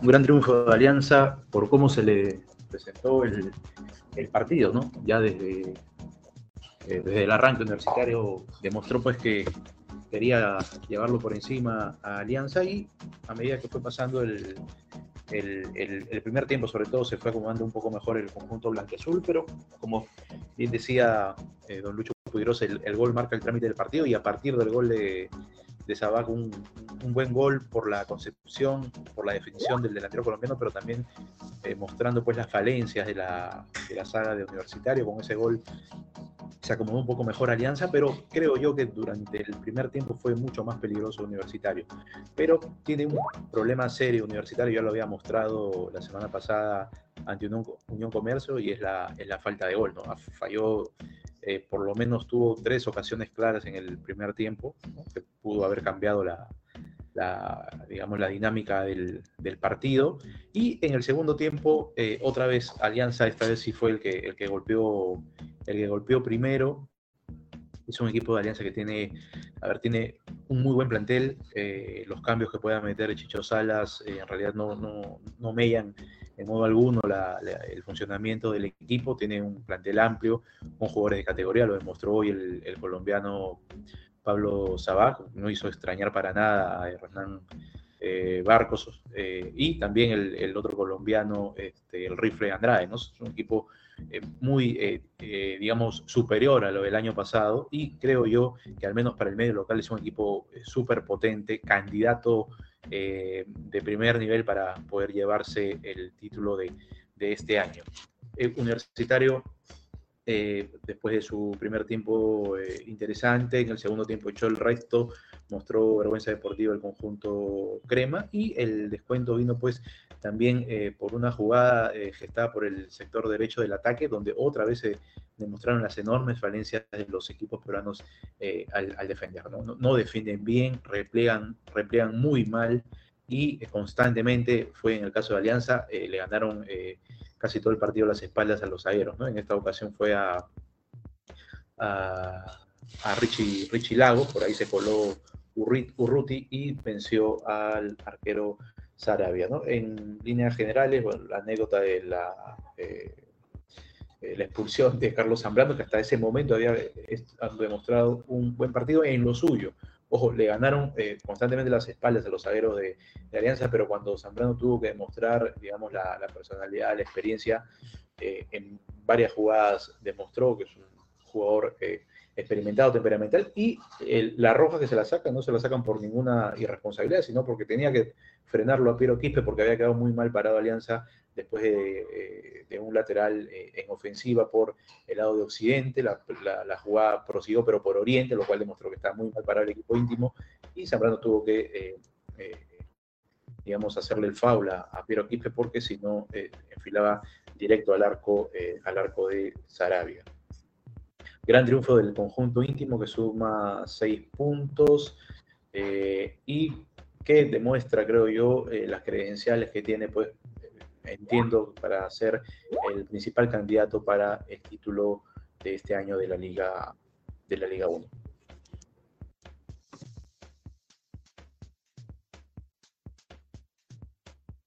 un gran triunfo de Alianza por cómo se le presentó el, partido, ¿no? Ya desde, eh, desde el arranque universitario demostró pues que quería llevarlo por encima a Alianza y a medida que fue pasando el, el, primer tiempo sobre todo se fue acomodando un poco mejor el conjunto blanqueazul, pero como bien decía eh, don Lucho Pudirosa, el, gol marca el trámite del partido y a partir del gol de, de un, un, buen gol por la concepción, por la definición del delantero colombiano, pero también eh, mostrando pues las falencias de la, de la saga de Universitario. Con ese gol se acomodó un poco mejor Alianza, pero creo yo que durante el primer tiempo fue mucho más peligroso Universitario. Pero tiene un problema serio Universitario, ya lo había mostrado la semana pasada ante Unión Comercio y es la, es la falta de gol. ¿no? Falló eh, por lo menos tuvo tres ocasiones claras en el primer tiempo, que pudo haber cambiado la, digamos, la dinámica del, partido. Y en el segundo tiempo, eh, otra vez Alianza, esta vez sí fue el que, el que, golpeó, el que golpeó primero. Es un equipo de Alianza que tiene, a ver, tiene un muy buen plantel. Eh, los cambios que pueda meter Chicho Salas en realidad no, no, no en modo alguno el funcionamiento del equipo, tiene un plantel amplio, con jugadores de categoría, lo demostró hoy el, colombiano Pablo Sabaj, no hizo extrañar para nada a Hernán eh, Barcos eh, y también el, otro colombiano, este, el Rifle Andrade, ¿no? Es un equipo eh, muy, digamos, superior a lo del año pasado y creo yo que al menos para el medio local es un equipo súper potente, candidato eh, de primer nivel para poder llevarse el título de, este año. El universitario, eh, después de su primer tiempo eh, interesante, en el segundo tiempo echó el resto, mostró vergüenza deportiva el conjunto crema y el descuento vino pues también por una jugada gestada por el sector derecho del ataque, donde otra vez se demostraron las enormes falencias de los equipos peruanos eh, al, defender. ¿no? defienden bien, replegan, replegan muy mal y constantemente, fue en el caso de Alianza, eh, le ganaron eh, casi todo el partido las espaldas a los aeros. ¿no? En esta ocasión fue a, a, Richie, Richie Lago, por ahí se coló Urruti y venció al arquero Sarabia. ¿no? En líneas generales, la anécdota de la eh, la expulsión de Carlos Zambrano, que hasta ese momento había eh, demostrado un buen partido en lo suyo. Ojo, le ganaron eh, constantemente las espaldas a los zagueros de, Alianza, pero cuando Zambrano tuvo que demostrar, digamos, la, personalidad, la experiencia, en varias jugadas demostró que es un jugador experimentado, temperamental, y la roja que se la sacan no se la sacan por ninguna irresponsabilidad, sino porque tenía que frenarlo a Piero Quispe porque había quedado muy mal parado Alianza después de, eh, un lateral eh, en ofensiva por el lado de Occidente, la, jugada prosiguió pero por Oriente, lo cual demostró que estaba muy mal parado el equipo íntimo, y Zambrano tuvo que, eh, digamos, hacerle el foul a, Piero Quispe porque si no, enfilaba directo al arco, al arco de Sarabia. Gran triunfo del conjunto íntimo que suma seis puntos y que demuestra, creo yo, las credenciales que tiene pues, entiendo, para ser el principal candidato para el título de este año de la Liga, de la Liga 1.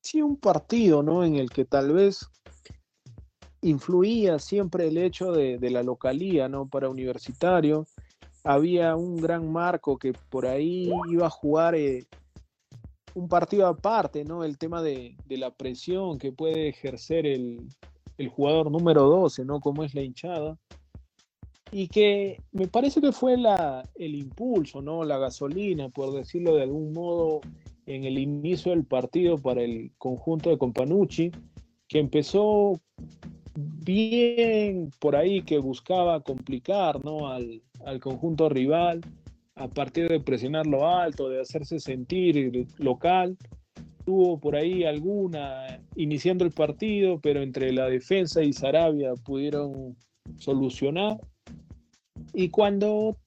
Sí, un partido, ¿no? En el que tal vez influía siempre el hecho de, la localía, ¿no? Para Universitario. Había un gran marco que por ahí iba a jugar eh, un partido aparte, ¿no? El tema de, la presión que puede ejercer el, jugador número 12, ¿no? Como es la hinchada. Y que me parece que fue la, el impulso, ¿no? La gasolina, por decirlo de algún modo, en el inicio del partido para el conjunto de Companucci, que empezó bien por ahí, que buscaba complicar, ¿no? Al, al conjunto rival a partir de presionar lo alto, de hacerse sentir local. Tuvo por ahí alguna iniciando el partido, pero entre la defensa y Sarabia pudieron solucionar. Y cuando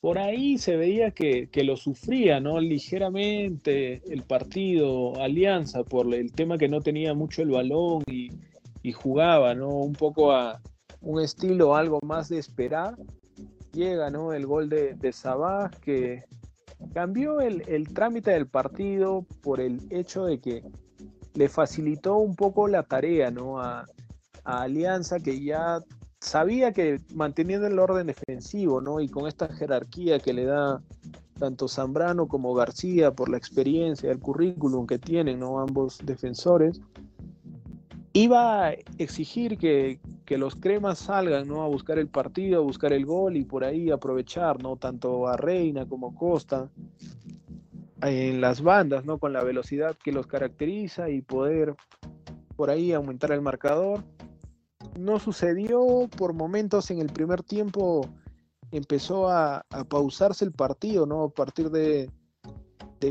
por ahí se veía que, lo sufría, ¿no? Ligeramente el partido, Alianza, por el tema que no tenía mucho el balón y, y jugaba, ¿no? Un poco a un estilo algo más de esperar llega ¿no? el gol de, de Sabah que cambió el, trámite del partido por el hecho de que le facilitó un poco la tarea, ¿no? A, a Alianza que ya sabía que manteniendo el orden defensivo, ¿no? Y con esta jerarquía que le da tanto Zambrano como García por la experiencia, el currículum que tienen, ¿no? Ambos defensores, iba a exigir que, los cremas salgan, ¿no? A buscar el partido, a buscar el gol y por ahí aprovechar, ¿no? Tanto a Reina como Costa en las bandas, ¿no? Con la velocidad que los caracteriza y poder por ahí aumentar el marcador no sucedió por momentos en el primer tiempo empezó a, pausarse el partido, ¿no? A partir de,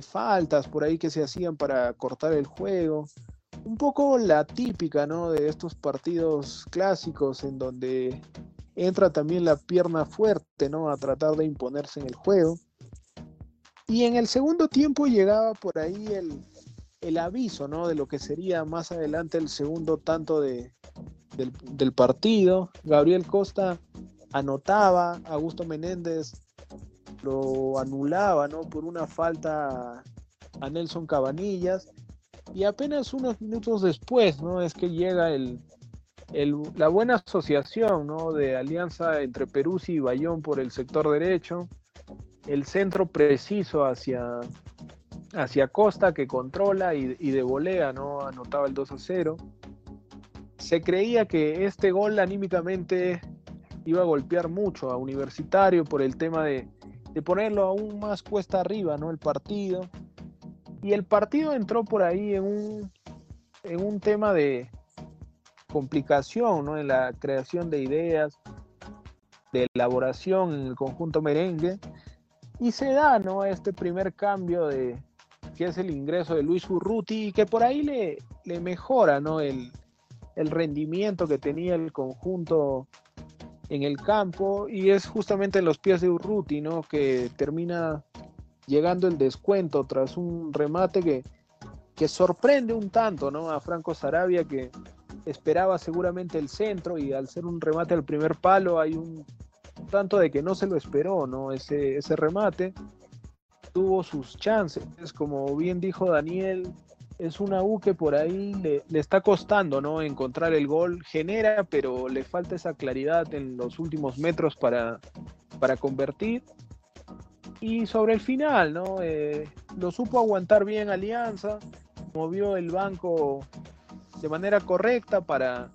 faltas por ahí que se hacían para cortar el juego. Un poco la típica, ¿no? De estos partidos clásicos en donde entra también la pierna fuerte, ¿no? A tratar de imponerse en el juego. Y en el segundo tiempo llegaba por ahí el, el aviso, ¿no? De lo que sería más adelante el segundo tanto de, del, partido. Gabriel Costa anotaba, Augusto Menéndez lo anulaba, ¿no? Por una falta a Nelson Cabanillas. Y apenas unos minutos después, ¿no? Es que llega el, la buena asociación, ¿no? De alianza entre Perú y Bayón por el sector derecho. El centro preciso hacia, hacia Costa que controla y, y de volea, ¿no? Anotaba el 2 a 0 se creía que este gol anímicamente iba a golpear mucho a Universitario por el tema de, ponerlo aún más cuesta arriba, ¿no? El partido. Y el partido entró por ahí en un, en un tema de complicación, ¿no? En la creación de ideas, de elaboración en el conjunto merengue. Y se da, ¿no? Este primer cambio de que es el ingreso de Luis Urruti y que por ahí le, le mejora, ¿no? El, el rendimiento que tenía el conjunto en el campo y es justamente en los pies de Urruti, ¿no? Que termina llegando el descuento tras un remate que, que sorprende un tanto, ¿no? A Franco Sarabia que esperaba seguramente el centro y al ser un remate al primer palo hay un tanto de que no se lo esperó, ¿no? Ese, ese remate tuvo sus chances, como bien dijo Daniel, es una U que por ahí le, está costando, ¿no? Encontrar el gol, genera, pero le falta esa claridad en los últimos metros para, para convertir. Y sobre el final, ¿no? Eh, lo supo aguantar bien Alianza, movió el banco de manera correcta para,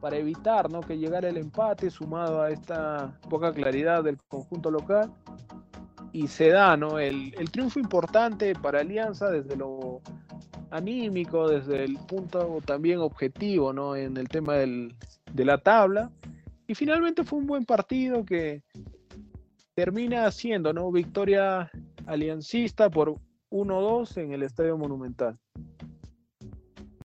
para evitar ¿no? que llegara el empate, sumado a esta poca claridad del conjunto local. Y se da ¿no? el, el triunfo importante para Alianza desde lo anímico, desde el punto también objetivo, ¿no? En el tema del, de la tabla. Y finalmente fue un buen partido que termina siendo, ¿no? Victoria aliancista por 1-2 en el Estadio Monumental.